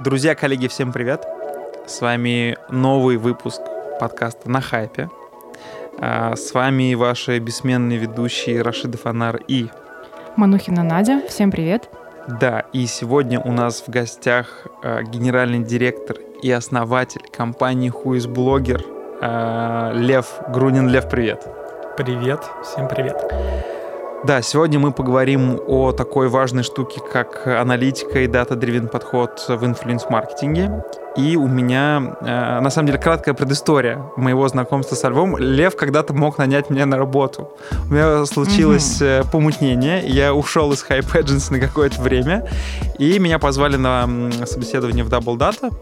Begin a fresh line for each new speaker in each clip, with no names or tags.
Друзья, коллеги, всем привет! С вами новый выпуск подкаста «На хайпе». А, с вами ваши бессменные ведущие Рашида Фанар и...
Манухина Надя. Всем привет!
Да, и сегодня у нас в гостях а, генеральный директор и основатель компании Whoisblogger а, Лев Грунин. Лев, привет!
Привет, всем привет!
Да, сегодня мы поговорим о такой важной штуке, как аналитика и дата-дривен подход в инфлюенс-маркетинге. И у меня, э, на самом деле, краткая предыстория моего знакомства со Львом. Лев когда-то мог нанять меня на работу. У меня случилось mm-hmm. помутнение, я ушел из Hype Agency на какое-то время, и меня позвали на собеседование в Double Data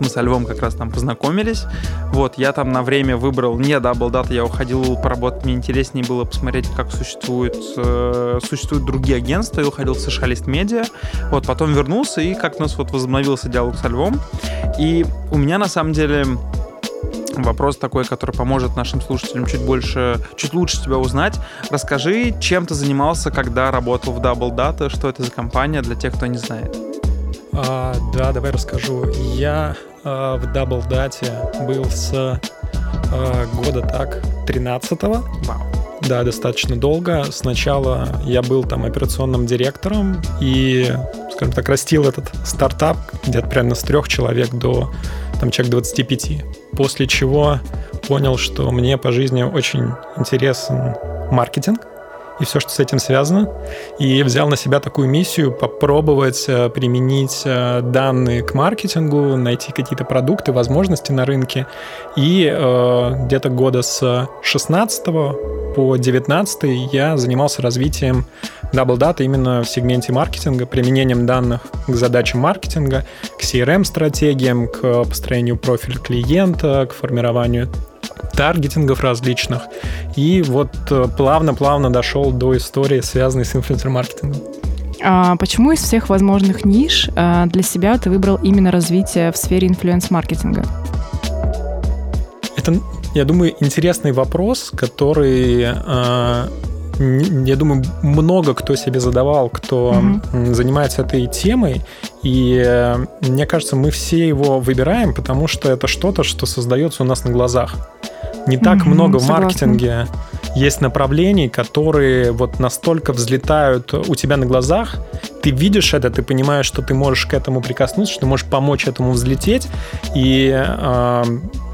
мы со Львом как раз там познакомились. Вот, я там на время выбрал не Double Data, я уходил поработать, мне интереснее было посмотреть, как существуют, э, существуют другие агентства, я уходил в США List Media, вот, потом вернулся, и как у нас вот возобновился диалог со Львом. И у меня на самом деле вопрос такой, который поможет нашим слушателям чуть больше, чуть лучше тебя узнать. Расскажи, чем ты занимался, когда работал в Double Data, что это за компания для тех, кто не знает.
А, да, давай расскажу. Я а, в Double Data был с а, года так 13-го. Вау. Да, достаточно долго. Сначала я был там операционным директором и, скажем так, растил этот стартап где-то примерно с трех человек до там человек 25. После чего понял, что мне по жизни очень интересен маркетинг и все, что с этим связано. И взял на себя такую миссию попробовать э, применить э, данные к маркетингу, найти какие-то продукты, возможности на рынке. И э, где-то года с 16 по 19 я занимался развитием Double Data именно в сегменте маркетинга, применением данных к задачам маркетинга, к CRM-стратегиям, к построению профиля клиента, к формированию таргетингов различных. И вот э, плавно-плавно дошел до истории, связанной с инфлюенсер-маркетингом.
А почему из всех возможных ниш а, для себя ты выбрал именно развитие в сфере инфлюенс-маркетинга?
Это, я думаю, интересный вопрос, который а, я думаю, много кто себе задавал, кто mm-hmm. занимается этой темой. И э, мне кажется, мы все его выбираем, потому что это что-то, что создается у нас на глазах. Не так mm-hmm, много в маркетинге есть направлений, которые вот настолько взлетают у тебя на глазах, ты видишь это, ты понимаешь, что ты можешь к этому прикоснуться, что ты можешь помочь этому взлететь, и э,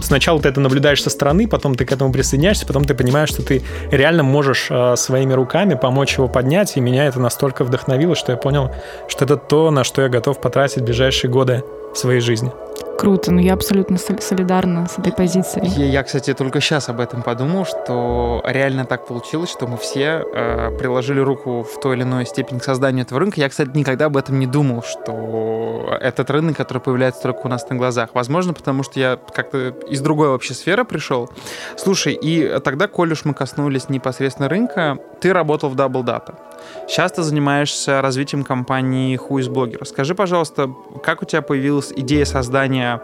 сначала ты это наблюдаешь со стороны, потом ты к этому присоединяешься, потом ты понимаешь, что ты реально можешь э, своими руками помочь его поднять, и меня это настолько вдохновило, что я понял, что это то, на что я готов потратить ближайшие годы своей жизни.
Круто, но ну, я абсолютно солидарна с этой позицией.
Я, я, кстати, только сейчас об этом подумал, что реально так получилось, что мы все э, приложили руку в той или иной степени к созданию этого рынка. Я, кстати, никогда об этом не думал, что этот рынок, который появляется только у нас на глазах. Возможно, потому что я как-то из другой вообще сферы пришел. Слушай, и тогда, коль уж мы коснулись непосредственно рынка, ты работал в Double Data. Сейчас ты занимаешься развитием компании Whoisblogger. Скажи, пожалуйста, как у тебя появилась идея создания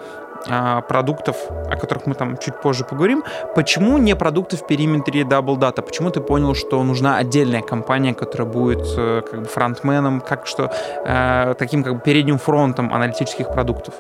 а, продуктов, о которых мы там чуть позже поговорим. Почему не продукты в периметре Double Data? Почему ты понял, что нужна отдельная компания, которая будет э, как бы фронтменом, как что э, таким как бы передним фронтом аналитических продуктов?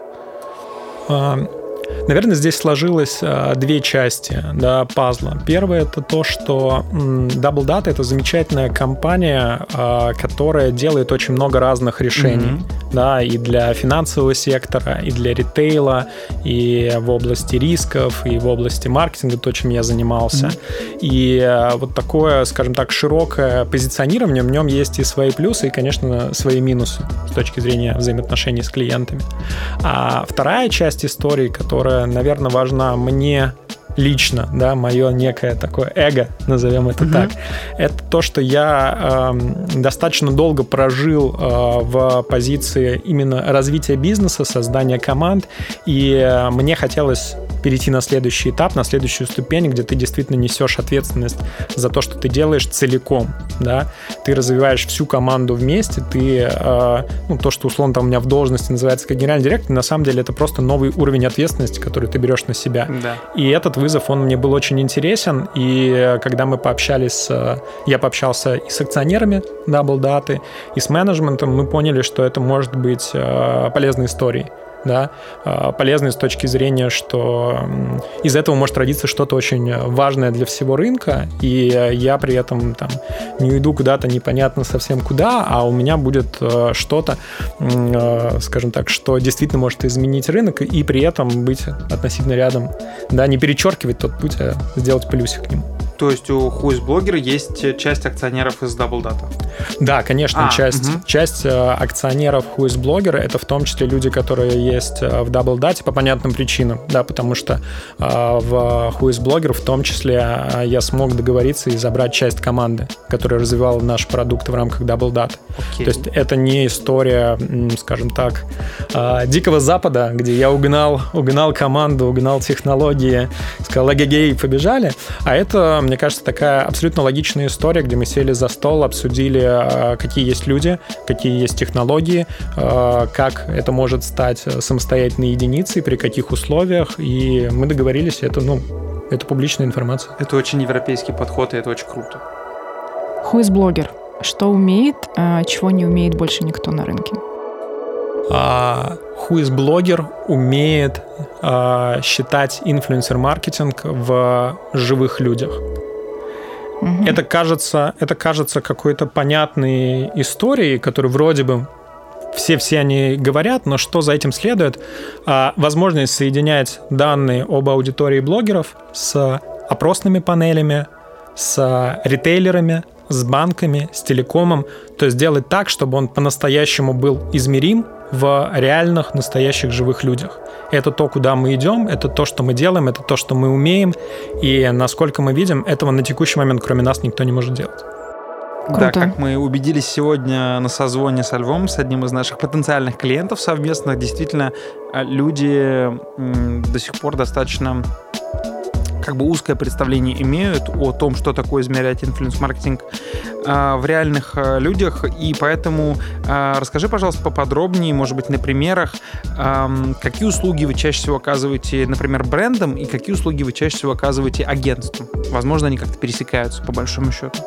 Наверное, здесь сложилось а, две части да, пазла. Первое это то, что Double Data это замечательная компания, а, которая делает очень много разных решений. Mm-hmm. Да, и для финансового сектора, и для ритейла, и в области рисков, и в области маркетинга, то, чем я занимался. Mm-hmm. И а, вот такое, скажем так, широкое позиционирование, в нем есть и свои плюсы, и, конечно, свои минусы с точки зрения взаимоотношений с клиентами. А вторая часть истории, которая которая, наверное, важна мне лично, да, мое некое такое эго, назовем это mm-hmm. так, это то, что я э, достаточно долго прожил э, в позиции именно развития бизнеса, создания команд, и э, мне хотелось перейти на следующий этап, на следующую ступень, где ты действительно несешь ответственность за то, что ты делаешь целиком, да, ты развиваешь всю команду вместе, ты, э, ну, то, что условно там у меня в должности называется как генеральный директор, на самом деле это просто новый уровень ответственности, который ты берешь на себя.
Да.
И этот вызов, он мне был очень интересен, и когда мы пообщались, я пообщался и с акционерами Double Data, и с менеджментом, мы поняли, что это может быть э, полезной историей да, а, полезный с точки зрения, что из этого может родиться что-то очень важное для всего рынка, и я при этом там не уйду куда-то непонятно совсем куда, а у меня будет э, что-то, э, скажем так, что действительно может изменить рынок и при этом быть относительно рядом, да, не перечеркивать тот путь, а сделать плюсик к нему.
То есть у Whoisblogger есть часть акционеров из Double Data?
Да, конечно, а, часть, угу. часть э, акционеров Whoisblogger это в том числе люди, которые есть э, в Double Data по понятным причинам, да, потому что э, в Whoisblogger в том числе э, я смог договориться и забрать часть команды, которая развивала наш продукт в рамках Double Data. Окей. То есть это не история, скажем так, э, дикого запада, где я угнал, угнал команду, угнал технологии, сказал, эгегей, побежали, а это мне кажется, такая абсолютно логичная история, где мы сели за стол, обсудили, а, какие есть люди, какие есть технологии, а, как это может стать самостоятельной единицей, при каких условиях, и мы договорились, это, ну, это публичная информация.
Это очень европейский подход, и это очень круто.
Хуиз-блогер. Что умеет, а, чего не умеет больше никто на рынке?
а, блогер умеет а, считать инфлюенсер-маркетинг в живых людях. Угу. Это кажется, это кажется какой-то понятной историей, которую вроде бы все все они говорят, но что за этим следует? А, возможность соединять данные об аудитории блогеров с опросными панелями, с ритейлерами, с банками, с телекомом, то есть сделать так, чтобы он по-настоящему был измерим в реальных, настоящих живых людях. Это то, куда мы идем, это то, что мы делаем, это то, что мы умеем, и насколько мы видим, этого на текущий момент, кроме нас, никто не может делать.
Круто. Да, как мы убедились сегодня на созвоне со Львом, с одним из наших потенциальных клиентов совместных, действительно, а, люди до сих пор достаточно как бы узкое представление имеют о том, что такое измерять инфлюенс-маркетинг э, в реальных э, людях, и поэтому э, расскажи, пожалуйста, поподробнее, может быть, на примерах, какие услуги вы чаще всего оказываете, например, брендам, и какие услуги вы чаще всего оказываете агентствам. Возможно, они как-то пересекаются, по большому счету.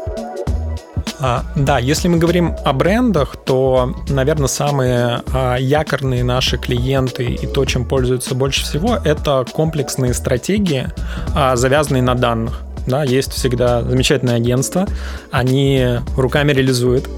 А, да, если мы говорим о брендах, то, наверное, самые а, якорные наши клиенты и то, чем пользуются больше всего, это комплексные стратегии, а, завязанные на данных. Да, есть всегда замечательное агентство, они руками реализуют,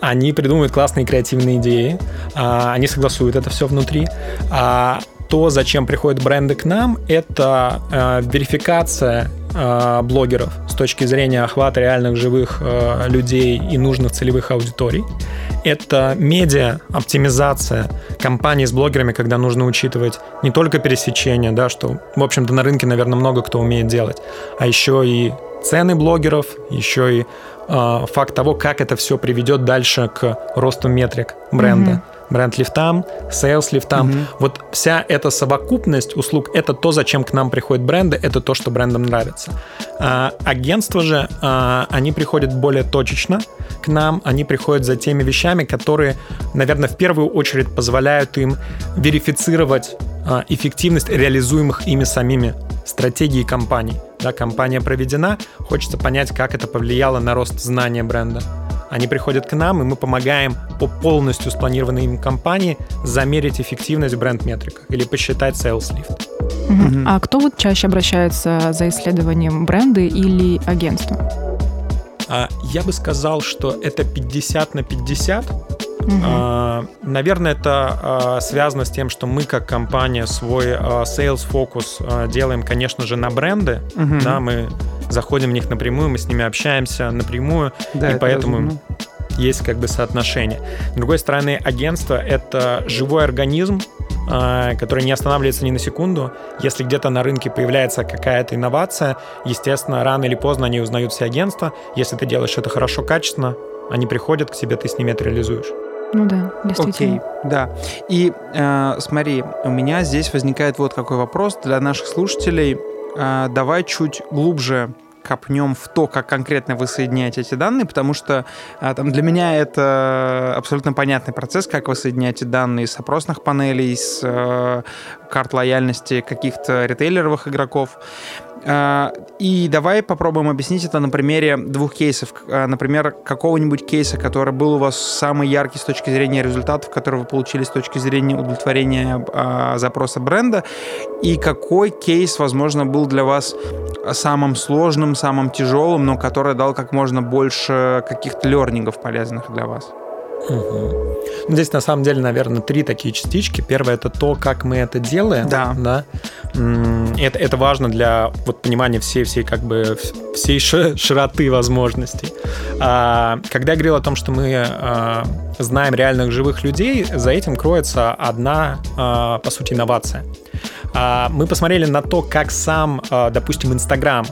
они придумывают классные креативные идеи, а, они согласуют это все внутри. А то, зачем приходят бренды к нам, это э, верификация э, блогеров с точки зрения охвата реальных живых э, людей и нужных целевых аудиторий. Это медиа оптимизация компаний с блогерами, когда нужно учитывать не только пересечение, да, что, в общем-то, на рынке, наверное, много кто умеет делать, а еще и цены блогеров, еще и э, факт того, как это все приведет дальше к росту метрик бренда. Mm-hmm бренд-лифтам, сейлс-лифтам. Угу. Вот вся эта совокупность услуг — это то, зачем к нам приходят бренды, это то, что брендам нравится. А, агентства же, а, они приходят более точечно к нам, они приходят за теми вещами, которые, наверное, в первую очередь позволяют им верифицировать а, эффективность реализуемых ими самими стратегии компаний. Да, компания проведена, хочется понять, как это повлияло на рост знания бренда. Они приходят к нам, и мы помогаем по полностью спланированной им компании замерить эффективность в бренд-метриках или посчитать sales lift.
Угу. А кто вот чаще обращается за исследованием бренды или агентства?
А, я бы сказал, что это 50 на 50. Угу. Наверное, это а, связано с тем, что мы как компания свой а, sales фокус делаем, конечно же, на бренды. Угу. Да, мы заходим в них напрямую, мы с ними общаемся напрямую, да, и поэтому разумно. есть как бы соотношение. С другой стороны, агентство — это живой организм, который не останавливается ни на секунду. Если где-то на рынке появляется какая-то инновация, естественно, рано или поздно они узнают все агентства. Если ты делаешь это хорошо, качественно, они приходят к тебе, ты с ними это реализуешь.
Ну да, действительно.
Окей, да. И э, смотри, у меня здесь возникает вот какой вопрос для наших слушателей. Э, давай чуть глубже копнем в то, как конкретно вы соединяете эти данные, потому что а, там, для меня это абсолютно понятный процесс, как вы соединяете данные с опросных панелей, с э, карт лояльности каких-то ритейлеровых игроков. А, и давай попробуем объяснить это на примере двух кейсов. А, например, какого-нибудь кейса, который был у вас самый яркий с точки зрения результатов, которые вы получили с точки зрения удовлетворения а, запроса бренда, и какой кейс, возможно, был для вас самым сложным, самым тяжелым, но который дал как можно больше каких-то лернингов полезных для вас.
Угу. Здесь на самом деле, наверное, три такие частички. Первое это то, как мы это делаем.
Да.
да? Это, это важно для вот, понимания всей, всей, как бы, всей широты возможностей. А, когда я говорил о том, что мы а, знаем реальных живых людей, за этим кроется одна, а, по сути, инновация. А, мы посмотрели на то, как сам, а, допустим, Инстаграм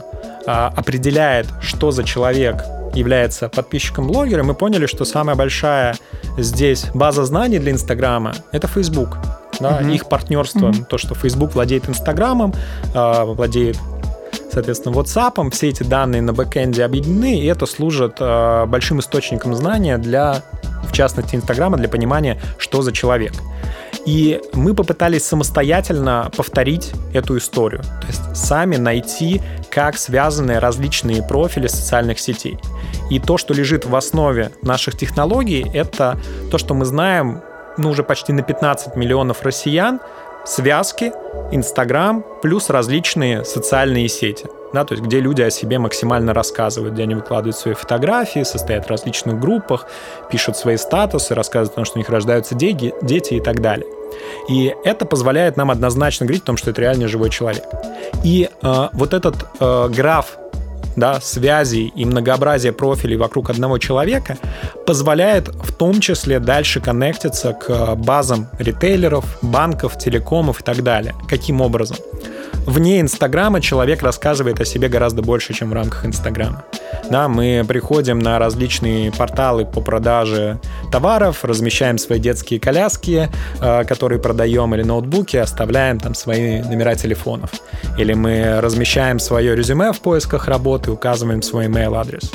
а, определяет, что за человек является подписчиком блогера, мы поняли, что самая большая здесь база знаний для Инстаграма — это Facebook. Да, mm-hmm. Их партнерство, mm-hmm. то, что Facebook владеет Инстаграмом, э, владеет соответственно, WhatsApp, все эти данные на бэкэнде объединены, и это служит э, большим источником знания для, в частности, Инстаграма, для понимания, что за человек. И мы попытались самостоятельно повторить эту историю, то есть сами найти, как связаны различные профили социальных сетей. И то, что лежит в основе наших технологий, это то, что мы знаем ну, уже почти на 15 миллионов россиян, связки, Инстаграм, плюс различные социальные сети. Да, то есть где люди о себе максимально рассказывают, где они выкладывают свои фотографии, состоят в различных группах, пишут свои статусы, рассказывают о том, что у них рождаются дети, дети и так далее. И это позволяет нам однозначно говорить о том, что это реально живой человек. И э, вот этот э, граф да, связей и многообразие профилей вокруг одного человека позволяет в том числе дальше коннектиться к базам ритейлеров, банков, телекомов и так далее. Каким образом? Вне Инстаграма человек рассказывает о себе гораздо больше, чем в рамках Инстаграма. Да, мы приходим на различные порталы по продаже товаров, размещаем свои детские коляски, э, которые продаем, или ноутбуки, оставляем там свои номера телефонов. Или мы размещаем свое резюме в поисках работы, указываем свой email адрес.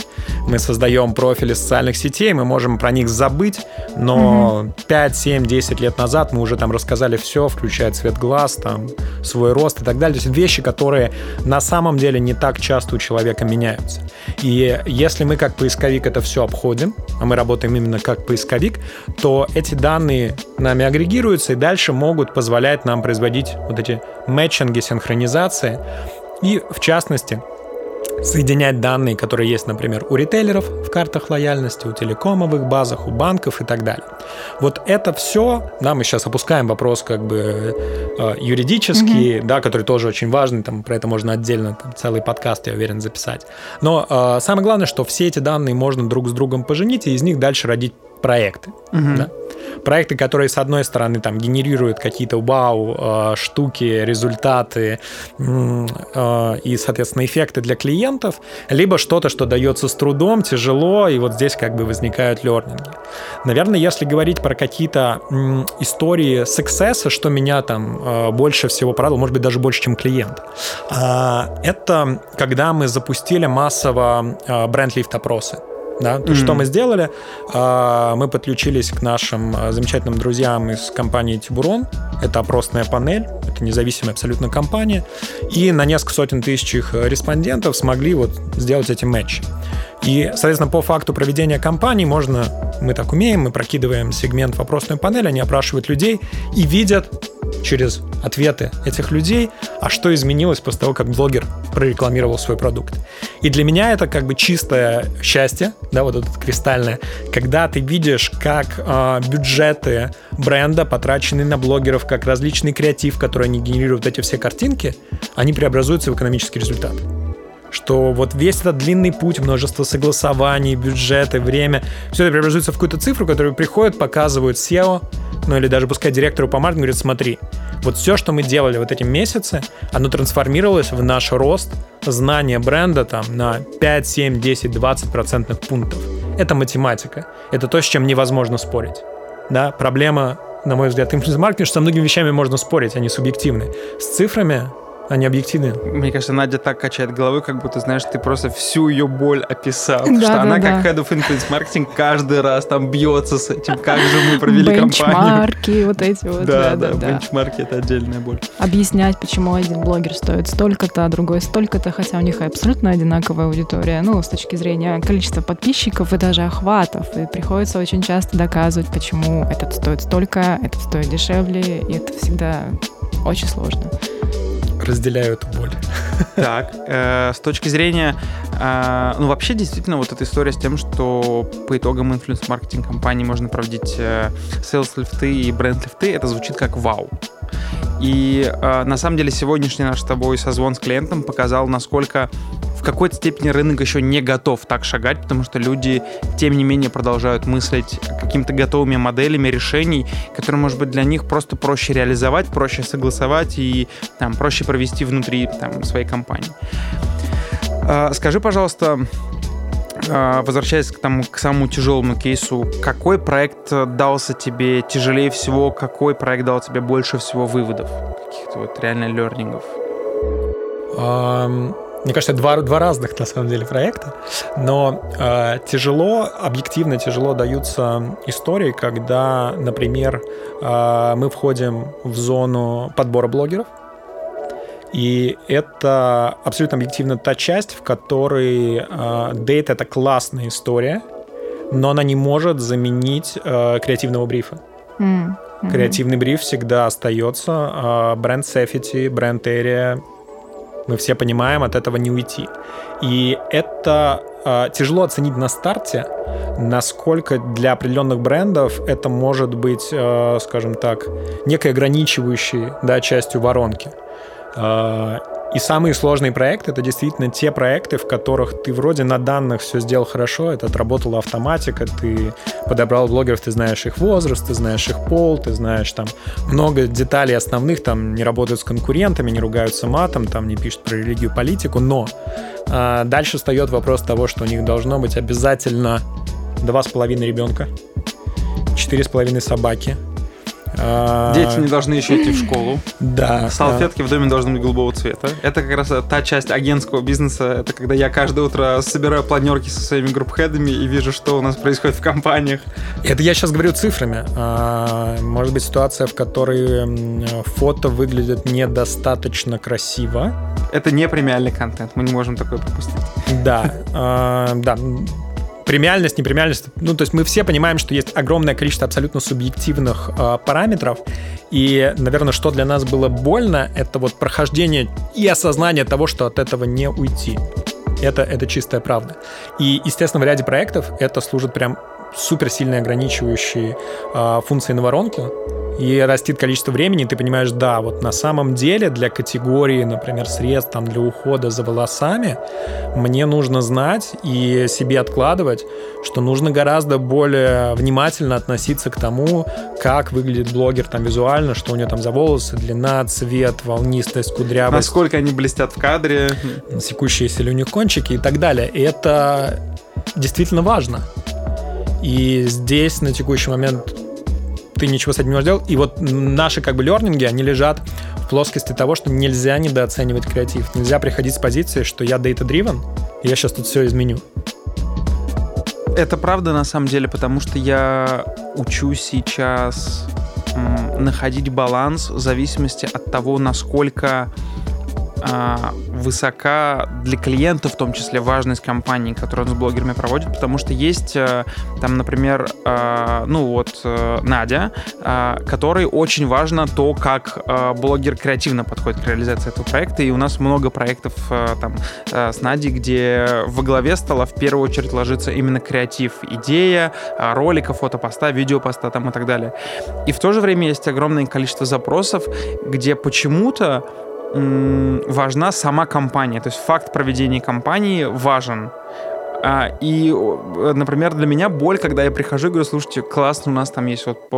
Мы создаем профили социальных сетей, мы можем про них забыть, но mm-hmm. 5, 7, 10 лет назад мы уже там рассказали все, включая цвет глаз, там, свой рост и так далее есть вещи, которые на самом деле не так часто у человека меняются. И если мы как поисковик это все обходим, а мы работаем именно как поисковик, то эти данные нами агрегируются и дальше могут позволять нам производить вот эти мэтчинги, синхронизации. И в частности, соединять данные, которые есть, например, у ритейлеров в картах лояльности, у телекомовых базах, у банков и так далее. Вот это все, да, мы сейчас опускаем вопрос как бы э, юридический, mm-hmm. да, который тоже очень важный, там про это можно отдельно там, целый подкаст, я уверен, записать. Но э, самое главное, что все эти данные можно друг с другом поженить и из них дальше родить проекты. Mm-hmm. Да? проекты, которые, с одной стороны, там, генерируют какие-то вау, э, штуки, результаты э, и, соответственно, эффекты для клиентов, либо что-то, что дается с трудом, тяжело, и вот здесь как бы возникают лернинги. Наверное, если говорить про какие-то истории сексесса, что меня там э, больше всего порадовало, может быть, даже больше, чем клиент, это когда мы запустили массово бренд-лифт-опросы. Да? То, mm-hmm. что мы сделали, а, мы подключились к нашим а, замечательным друзьям из компании Тибурон. Это опросная панель, это независимая абсолютно компания. И на несколько сотен тысяч их респондентов смогли вот сделать эти матчи. И, соответственно, по факту проведения кампании можно, мы так умеем, мы прокидываем сегмент вопросной панели, они опрашивают людей и видят через ответы этих людей, а что изменилось после того, как блогер прорекламировал свой продукт. И для меня это как бы чистое счастье, да, вот это кристальное, когда ты видишь, как э, бюджеты бренда, потраченные на блогеров, как различный креатив, который они генерируют эти все картинки, они преобразуются в экономический результат что вот весь этот длинный путь, множество согласований, бюджеты, время, все это преобразуется в какую-то цифру, которую приходят, показывают SEO, ну или даже пускай директору по маркетингу говорит, смотри, вот все, что мы делали вот эти месяцы, оно трансформировалось в наш рост знания бренда там на 5, 7, 10, 20 процентных пунктов. Это математика. Это то, с чем невозможно спорить. да, проблема на мой взгляд, инфлюенс-маркетинг, что со многими вещами можно спорить, они субъективны. С цифрами они объективны.
Мне кажется, Надя так качает головой, как будто, знаешь, ты просто всю ее боль описал.
Да,
что
да,
она,
да.
как head of influence marketing, каждый раз там бьется с этим, как же мы провели кампанию.
Бенчмарки, вот эти вот.
Да, да, бенчмарки — это отдельная боль.
Объяснять, почему один блогер стоит столько-то, а другой столько-то, хотя у них абсолютно одинаковая аудитория, ну, с точки зрения количества подписчиков и даже охватов. И приходится очень часто доказывать, почему этот стоит столько, этот стоит дешевле, и это всегда очень сложно
разделяю эту боль.
Так, э, с точки зрения, э, ну вообще действительно вот эта история с тем, что по итогам инфлюенс-маркетинг компании можно проводить э, sales-лифты и бренд-лифты, это звучит как вау. И э, на самом деле сегодняшний наш с тобой созвон с клиентом показал, насколько в какой-то степени рынок еще не готов так шагать, потому что люди, тем не менее, продолжают мыслить какими-то готовыми моделями решений, которые, может быть, для них просто проще реализовать, проще согласовать и там, проще провести внутри там, своей компании. Э, скажи, пожалуйста, возвращаясь к, тому, к самому тяжелому кейсу, какой проект дался тебе тяжелее всего, какой проект дал тебе больше всего выводов, каких-то вот реально лернингов?
Um... Мне кажется, два, два разных, на самом деле, проекта. Но э, тяжело, объективно тяжело даются истории, когда, например, э, мы входим в зону подбора блогеров, и это абсолютно объективно та часть, в которой э, дейт — это классная история, но она не может заменить э, креативного брифа. Mm-hmm. Креативный бриф всегда остается. Бренд safety, бренд area, мы все понимаем, от этого не уйти. И это э, тяжело оценить на старте, насколько для определенных брендов это может быть, э, скажем так, некой ограничивающей да, частью воронки. Э, и самые сложные проекты это действительно те проекты, в которых ты вроде на данных все сделал хорошо, это отработала автоматика, ты подобрал блогеров, ты знаешь их возраст, ты знаешь их пол, ты знаешь там много деталей основных, там не работают с конкурентами, не ругаются матом, там не пишут про религию, политику, но а, дальше встает вопрос того, что у них должно быть обязательно два с половиной ребенка, четыре с половиной собаки,
Дети не должны еще идти в школу.
Да.
Салфетки в доме должны быть голубого цвета. Это как раз та часть агентского бизнеса. Это когда я каждое утро собираю планерки со своими группхедами и вижу, что у нас происходит в компаниях.
Это я сейчас говорю цифрами. Может быть ситуация, в которой фото выглядит недостаточно красиво.
Это не премиальный контент. Мы не можем такое пропустить.
Да. Да премиальность, непремиальность. Ну, то есть мы все понимаем, что есть огромное количество абсолютно субъективных э, параметров. И, наверное, что для нас было больно, это вот прохождение и осознание того, что от этого не уйти. Это, это чистая правда. И, естественно, в ряде проектов это служит прям супер сильно ограничивающей э, функцией на воронку и растет количество времени, ты понимаешь, да, вот на самом деле для категории, например, средств там, для ухода за волосами, мне нужно знать и себе откладывать, что нужно гораздо более внимательно относиться к тому, как выглядит блогер там визуально, что у него там за волосы, длина, цвет, волнистость, кудрявость.
Насколько они блестят в кадре.
Секущиеся ли у них кончики и так далее. И это действительно важно. И здесь на текущий момент ты ничего с этим не можешь делать. И вот наши как бы лернинги, они лежат в плоскости того, что нельзя недооценивать креатив. Нельзя приходить с позиции, что я data-driven, и я сейчас тут все изменю.
Это правда на самом деле, потому что я учусь сейчас находить баланс в зависимости от того, насколько высока для клиента, в том числе важность компании, которую он с блогерами проводит, потому что есть э, там, например, э, ну вот э, Надя, которой очень важно то, как блогер креативно подходит к реализации этого проекта, и у нас много проектов там с Надей, где во главе стола в первую очередь ложится именно креатив, идея, ролика, фотопоста, видеопоста там и так далее. И в то же время есть огромное количество запросов, где почему-то важна сама компания. То есть факт проведения кампании важен. А, и, например, для меня боль, когда я прихожу и говорю, слушайте, классно, у нас там есть вот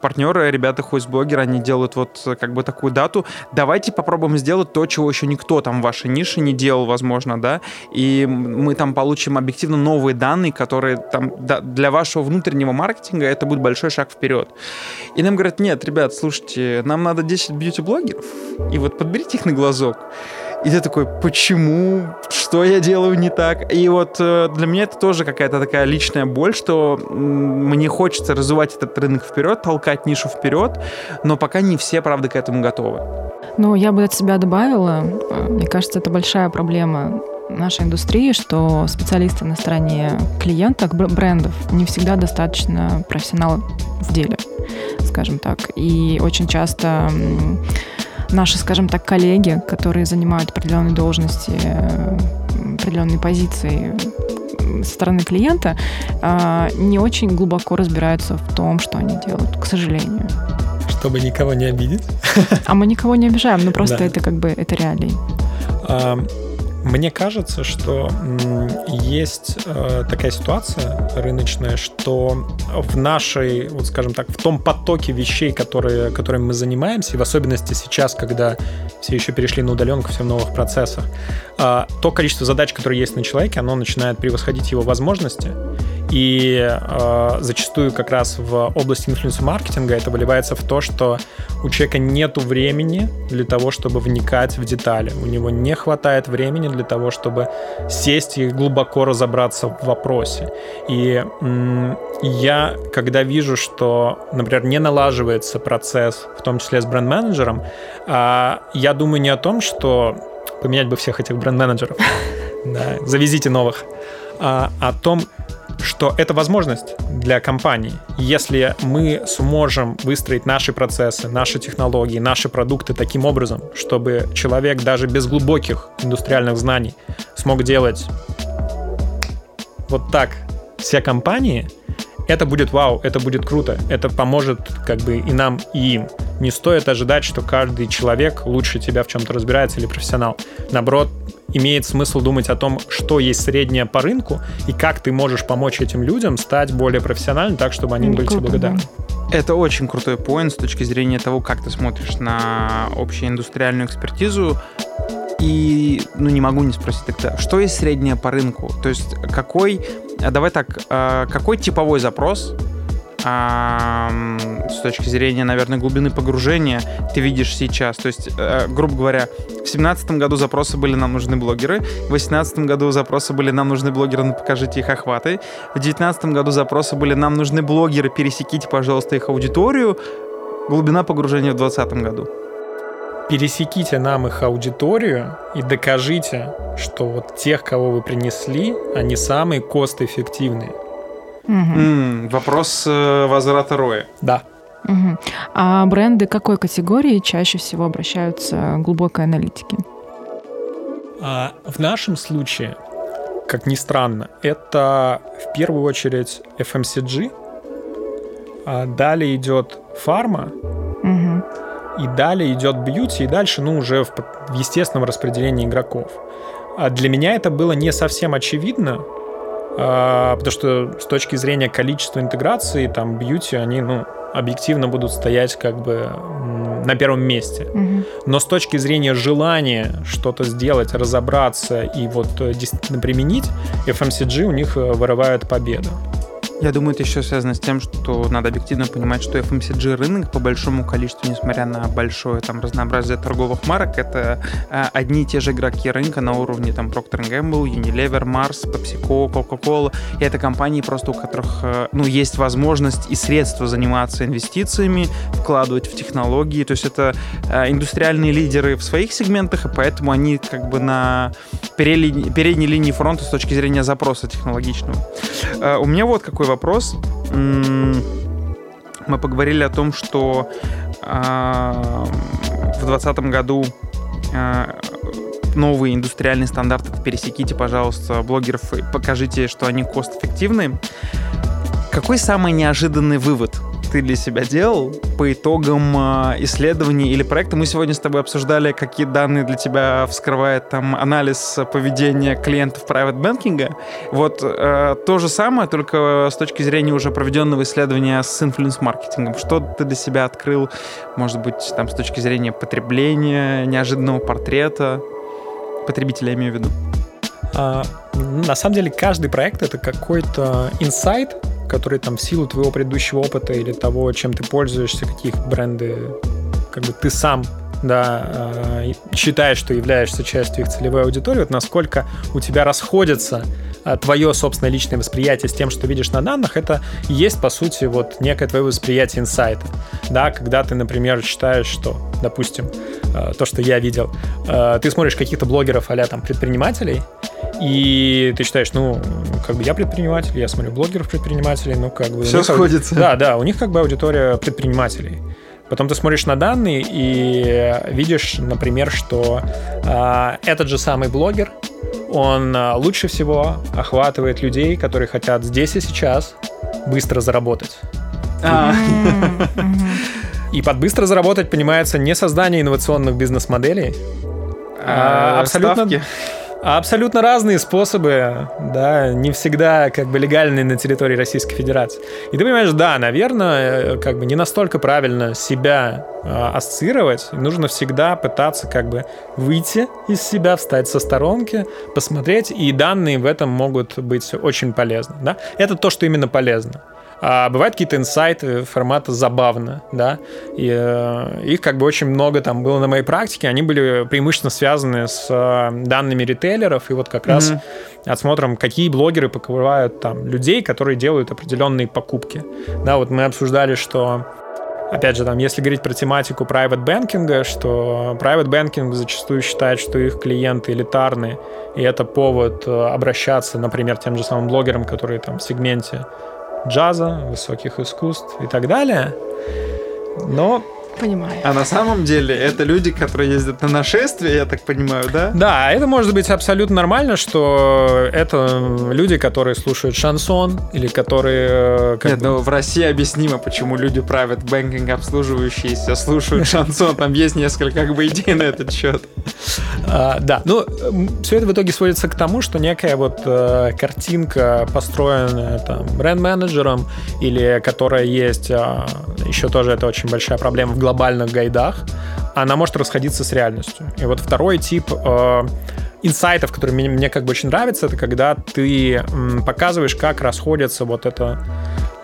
партнеры, ребята блогеры, они делают вот как бы такую дату, давайте попробуем сделать то, чего еще никто там в вашей нише не делал, возможно, да, и мы там получим объективно новые данные, которые там для вашего внутреннего маркетинга это будет большой шаг вперед. И нам говорят, нет, ребят, слушайте, нам надо 10 бьюти-блогеров, и вот подберите их на глазок. И ты такой, почему? Что я делаю не так? И вот э, для меня это тоже какая-то такая личная боль, что мне хочется развивать этот рынок вперед, толкать нишу вперед, но пока не все, правда, к этому готовы.
Ну, я бы от себя добавила, э, мне кажется, это большая проблема нашей индустрии, что специалисты на стороне клиента, брендов, не всегда достаточно профессионалы в деле, скажем так. И очень часто наши, скажем так, коллеги, которые занимают определенные должности, определенные позиции со стороны клиента, а, не очень глубоко разбираются в том, что они делают, к сожалению.
Чтобы никого не обидеть.
А мы никого не обижаем, ну просто да. это как бы это реалии.
Мне кажется, что есть э, такая ситуация рыночная, что в нашей, вот скажем так, в том потоке вещей, которые, которыми мы занимаемся, и в особенности сейчас, когда все еще перешли на удаленку, все в новых процессах, э, то количество задач, которые есть на человеке, оно начинает превосходить его возможности. И э, зачастую как раз в области инфлюенс-маркетинга это выливается в то, что у человека нет времени для того, чтобы вникать в детали. У него не хватает времени для того, чтобы сесть и глубоко разобраться в вопросе. И м- я, когда вижу, что, например, не налаживается процесс, в том числе с бренд-менеджером, э, я думаю не о том, что поменять бы всех этих бренд-менеджеров, завезите новых, а о том, что это возможность для компаний. Если мы сможем выстроить наши процессы, наши технологии, наши продукты таким образом, чтобы человек даже без глубоких индустриальных знаний смог делать вот так все компании, это будет вау, это будет круто, это поможет как бы и нам, и им. Не стоит ожидать, что каждый человек лучше тебя в чем-то разбирается или профессионал. Наоборот, имеет смысл думать о том, что есть среднее по рынку и как ты можешь помочь этим людям стать более профессиональными так, чтобы они были тебе благодарны.
Это очень крутой поинт с точки зрения того, как ты смотришь на общеиндустриальную экспертизу. И, ну, не могу не спросить тогда, что есть среднее по рынку? То есть какой, давай так, а, какой типовой запрос с точки зрения, наверное, глубины погружения ты видишь сейчас? То есть, э, грубо говоря, в 2017 году запросы были «нам нужны блогеры», в 2018 году запросы были «нам нужны блогеры, но покажите их охваты», в 2019 году запросы были «нам нужны блогеры, пересеките, пожалуйста, их аудиторию», глубина погружения в 2020 году
пересеките нам их аудиторию и докажите, что вот тех, кого вы принесли, они самые кост-эффективные.
Угу. М-м, вопрос э, возврата роя.
Да.
Угу. А бренды какой категории чаще всего обращаются к глубокой аналитике?
А в нашем случае, как ни странно, это в первую очередь FMCG, а далее идет фарма. И далее идет бьюти, и дальше, ну, уже в, в естественном распределении игроков. А для меня это было не совсем очевидно, а, потому что с точки зрения количества интеграции, там, бьюти, они, ну, объективно будут стоять как бы на первом месте. Угу. Но с точки зрения желания что-то сделать, разобраться и вот э, действительно применить, FMCG у них э, вырывает победу.
Я думаю, это еще связано с тем, что надо объективно понимать, что FMCG рынок по большому количеству, несмотря на большое там разнообразие торговых марок, это э, одни и те же игроки рынка на уровне там Procter Gamble, Unilever, Mars, PepsiCo, Coca-Cola. И это компании просто у которых э, ну есть возможность и средства заниматься инвестициями, вкладывать в технологии. То есть это э, индустриальные лидеры в своих сегментах, и поэтому они как бы на передней, передней линии фронта с точки зрения запроса технологичного. У меня вот какой вопрос. Мы поговорили о том, что а, в 2020 году а, новые индустриальные стандарты пересеките, пожалуйста, блогеров и покажите, что они кост-эффективны. Какой самый неожиданный вывод ты для себя делал по итогам э, исследований или проекта. Мы сегодня с тобой обсуждали, какие данные для тебя вскрывает там анализ поведения клиентов private banking. Вот э, то же самое, только с точки зрения уже проведенного исследования с инфлюенс-маркетингом. Что ты для себя открыл, может быть, там с точки зрения потребления, неожиданного портрета потребителя, я имею в виду?
А, на самом деле каждый проект это какой-то инсайт, который там в силу твоего предыдущего опыта или того, чем ты пользуешься, каких бренды как бы ты сам да, э, считаешь, что являешься частью их целевой аудитории, вот насколько у тебя расходятся твое собственное личное восприятие с тем, что видишь на данных, это есть, по сути, вот некое твое восприятие инсайта. Да, когда ты, например, считаешь, что, допустим, э, то, что я видел, ты смотришь каких-то блогеров а там предпринимателей, и ты считаешь, ну, как бы я предприниматель, я смотрю блогеров-предпринимателей, ну, как бы...
Все сходится.
Да, да, у них как бы аудитория предпринимателей. Потом ты смотришь на данные и видишь, например, что э, этот же самый блогер, он э, лучше всего охватывает людей, которые хотят здесь и сейчас быстро заработать. А. И под быстро заработать понимается не создание инновационных бизнес-моделей,
а, а абсолютно... Ставки
Абсолютно разные способы, да, не всегда как бы легальные на территории Российской Федерации. И ты понимаешь, да, наверное, как бы не настолько правильно себя э, ассоциировать. Нужно всегда пытаться как бы выйти из себя, встать со сторонки, посмотреть, и данные в этом могут быть очень полезны, да. Это то, что именно полезно. А бывают какие-то инсайты формата забавно, да, и э, их как бы очень много там было на моей практике, они были преимущественно связаны с э, данными ритейлеров, и вот как mm-hmm. раз отсмотром, какие блогеры покрывают там людей, которые делают определенные покупки. Да, вот мы обсуждали, что Опять же, там, если говорить про тематику private banking, что private banking зачастую считает, что их клиенты элитарные, и это повод э, обращаться, например, тем же самым блогерам, которые там в сегменте джаза, высоких искусств и так далее. Но
Понимаю.
А на самом деле это люди, которые ездят на нашествие, я так понимаю, да?
Да, это может быть абсолютно нормально, что это люди, которые слушают шансон или которые...
Э, как Нет, бы... ну в России объяснимо, почему люди в private banking обслуживающиеся слушают шансон. Там есть несколько как бы идей на этот счет.
А, да, ну все это в итоге сводится к тому, что некая вот э, картинка, построенная там бренд-менеджером или которая есть, э, еще тоже это очень большая проблема в глобальных гайдах, она может расходиться с реальностью. И вот второй тип э, инсайтов, который мне, мне как бы очень нравится, это когда ты м, показываешь, как расходятся вот это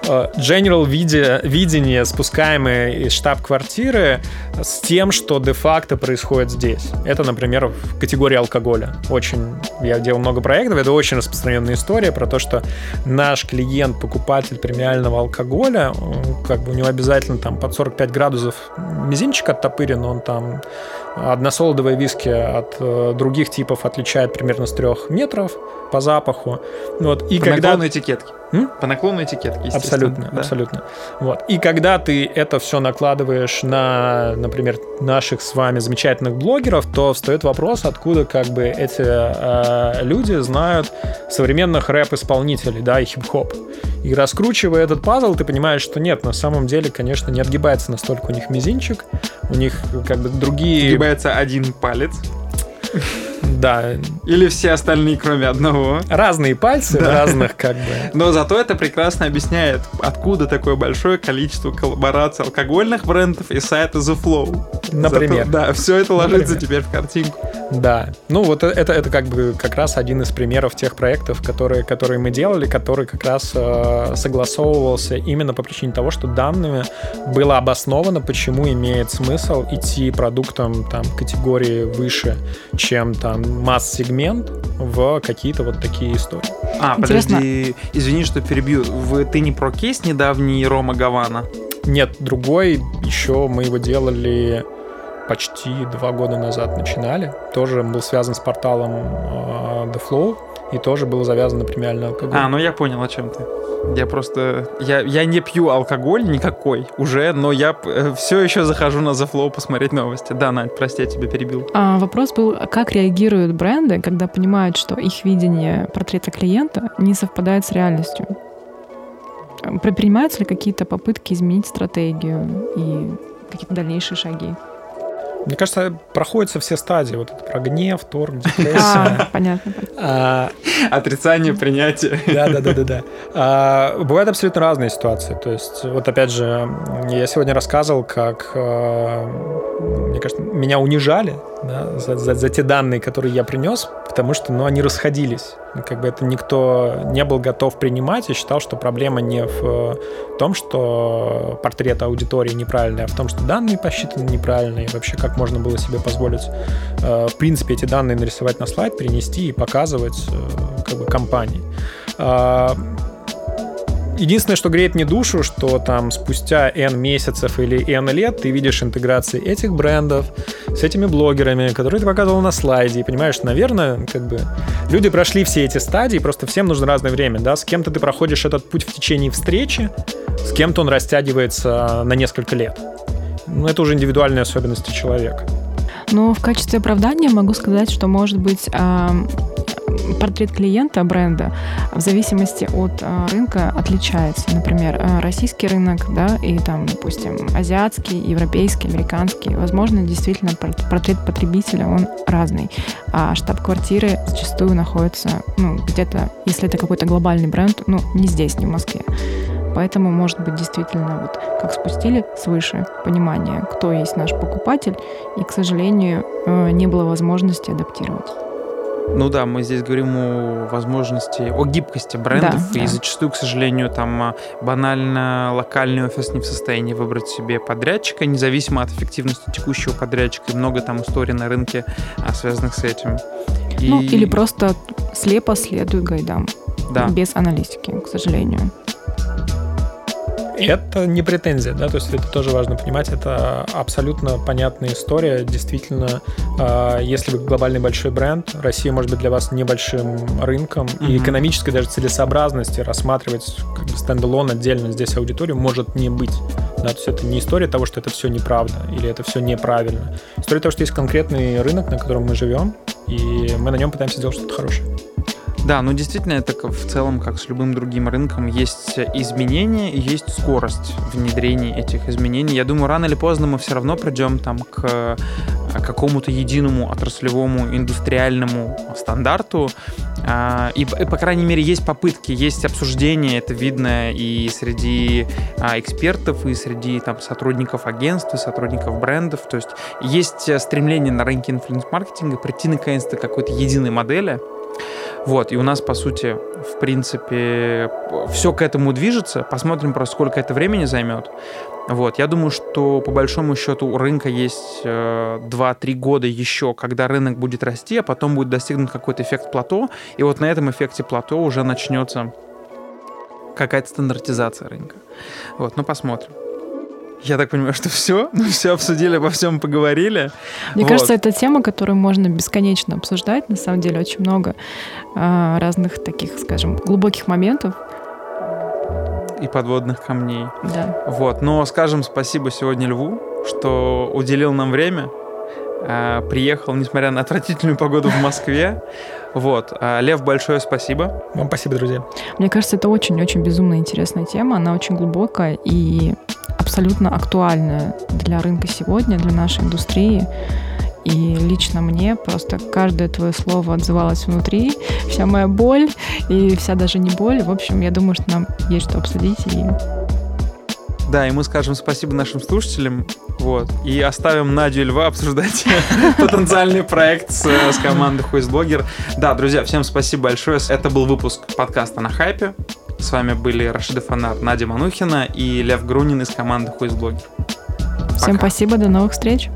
general видение, спускаемое из штаб-квартиры, с тем, что де-факто происходит здесь. Это, например, в категории алкоголя. Очень, я делал много проектов, это очень распространенная история про то, что наш клиент, покупатель премиального алкоголя, как бы у него обязательно там под 45 градусов мизинчик оттопырен, он там односолодовые виски от э, других типов отличает примерно с трех метров по запаху. Вот.
И по когда... наклону этикетки. М? По наклону этикетки,
Абсолютно, да. абсолютно. Вот. И когда ты это все накладываешь на, например, наших с вами замечательных блогеров, то встает вопрос, откуда как бы эти э, люди знают современных рэп-исполнителей, да, и хип-хоп. И раскручивая этот пазл, ты понимаешь, что нет, на самом деле, конечно, не отгибается настолько у них мизинчик, у них как бы другие...
Отгибается один палец.
Да.
Или все остальные, кроме одного.
Разные пальцы, да. разных как бы.
Но зато это прекрасно объясняет, откуда такое большое количество коллабораций алкогольных брендов и сайта The Flow.
Например.
Зато, да, все это ложится Например. теперь в картинку.
Да. Ну, вот это, это как бы как раз один из примеров тех проектов, которые, которые мы делали, который как раз э, согласовывался именно по причине того, что данными было обосновано, почему имеет смысл идти продуктом там категории выше, чем там масс-сегмент в какие-то вот такие истории.
А, Интересно. подожди, извини, что перебью. Вы, ты не про кейс недавний Рома Гавана?
Нет, другой, еще мы его делали почти два года назад начинали. Тоже был связан с порталом uh, The Flow и тоже было завязано на премиальный алкоголь.
А, ну я понял, о чем ты. Я просто... Я, я не пью алкоголь никакой уже, но я э, все еще захожу на The Flow посмотреть новости. Да, Надь, прости, я тебя перебил.
А, вопрос был, как реагируют бренды, когда понимают, что их видение портрета клиента не совпадает с реальностью? предпринимаются ли какие-то попытки изменить стратегию и какие-то дальнейшие шаги?
Мне кажется, проходятся все стадии. Вот это про гнев, торг, депрессия. А,
понятно.
А, Отрицание, принятие.
Да, да, да, да, да. А, бывают абсолютно разные ситуации. То есть, вот опять же, я сегодня рассказывал, как, а, мне кажется, меня унижали да, за, за, за те данные, которые я принес, потому что, ну, они расходились. Как бы это никто не был готов принимать и считал, что проблема не в том, что портрет аудитории неправильный, а в том, что данные посчитаны неправильно, и вообще как можно было себе позволить, э, в принципе, эти данные нарисовать на слайд, перенести и показывать э, как бы компании. Единственное, что греет мне душу, что там спустя N месяцев или N лет ты видишь интеграции этих брендов с этими блогерами, которые ты показывал на слайде, и понимаешь, наверное, как бы люди прошли все эти стадии, просто всем нужно разное время, да, с кем-то ты проходишь этот путь в течение встречи, с кем-то он растягивается на несколько лет. Ну, это уже индивидуальные особенности человека.
Но в качестве оправдания могу сказать, что, может быть, портрет клиента бренда в зависимости от а, рынка отличается. Например, а, российский рынок, да, и там, допустим, азиатский, европейский, американский. Возможно, действительно портрет потребителя, он разный. А штаб-квартиры зачастую находятся, ну, где-то, если это какой-то глобальный бренд, ну, не здесь, не в Москве. Поэтому, может быть, действительно, вот как спустили свыше понимание, кто есть наш покупатель, и, к сожалению, э, не было возможности адаптировать.
Ну да, мы здесь говорим о возможности, о гибкости брендов, да, и да. зачастую, к сожалению, там а, банально локальный офис не в состоянии выбрать себе подрядчика, независимо от эффективности текущего подрядчика, и много там историй на рынке, а, связанных с этим.
И... Ну, или просто слепо следует гайдам, да. без аналитики, к сожалению.
Это не претензия, да, то есть это тоже важно понимать, это абсолютно понятная история. Действительно, а, если вы глобальный большой бренд, Россия может быть для вас небольшим рынком, mm-hmm. и экономической даже целесообразности рассматривать как бы стендалон отдельно здесь аудиторию может не быть. Да, то есть это не история того, что это все неправда или это все неправильно. История того, что есть конкретный рынок, на котором мы живем, и мы на нем пытаемся сделать что-то хорошее.
Да, ну действительно, это в целом, как с любым другим рынком, есть изменения есть скорость внедрения этих изменений. Я думаю, рано или поздно мы все равно придем там к э, какому-то единому отраслевому индустриальному стандарту. А, и, и, по крайней мере, есть попытки, есть обсуждения, это видно и среди а, экспертов, и среди там, сотрудников агентств, и сотрудников брендов. То есть есть э, стремление на рынке инфлюенс-маркетинга прийти наконец-то к какой-то единой модели, вот, и у нас, по сути, в принципе, все к этому движется. Посмотрим просто, сколько это времени займет. Вот, я думаю, что по большому счету у рынка есть э, 2-3 года еще, когда рынок будет расти, а потом будет достигнут какой-то эффект плато, и вот на этом эффекте плато уже начнется какая-то стандартизация рынка. Вот, ну посмотрим. Я так понимаю, что все, мы все обсудили, обо всем поговорили.
Мне вот. кажется, это тема, которую можно бесконечно обсуждать. На самом деле очень много э, разных таких, скажем, глубоких моментов.
И подводных камней.
Да.
Вот. Но скажем спасибо сегодня Льву, что уделил нам время, э, приехал, несмотря на отвратительную погоду в Москве. Вот. Э, Лев, большое спасибо.
Вам спасибо, друзья.
Мне кажется, это очень-очень безумно интересная тема. Она очень глубокая и абсолютно актуальная для рынка сегодня, для нашей индустрии. И лично мне просто каждое твое слово отзывалось внутри, вся моя боль и вся даже не боль. В общем, я думаю, что нам есть что обсудить. И...
Да, и мы скажем спасибо нашим слушателям. Вот. И оставим Надю и Льва обсуждать потенциальный проект с, с командой Хуизблогер. Да, друзья, всем спасибо большое. Это был выпуск подкаста на хайпе. С вами были Рашида Фанар, Надя Манухина и Лев Грунин из команды Хуизблогер.
Всем спасибо, до новых встреч.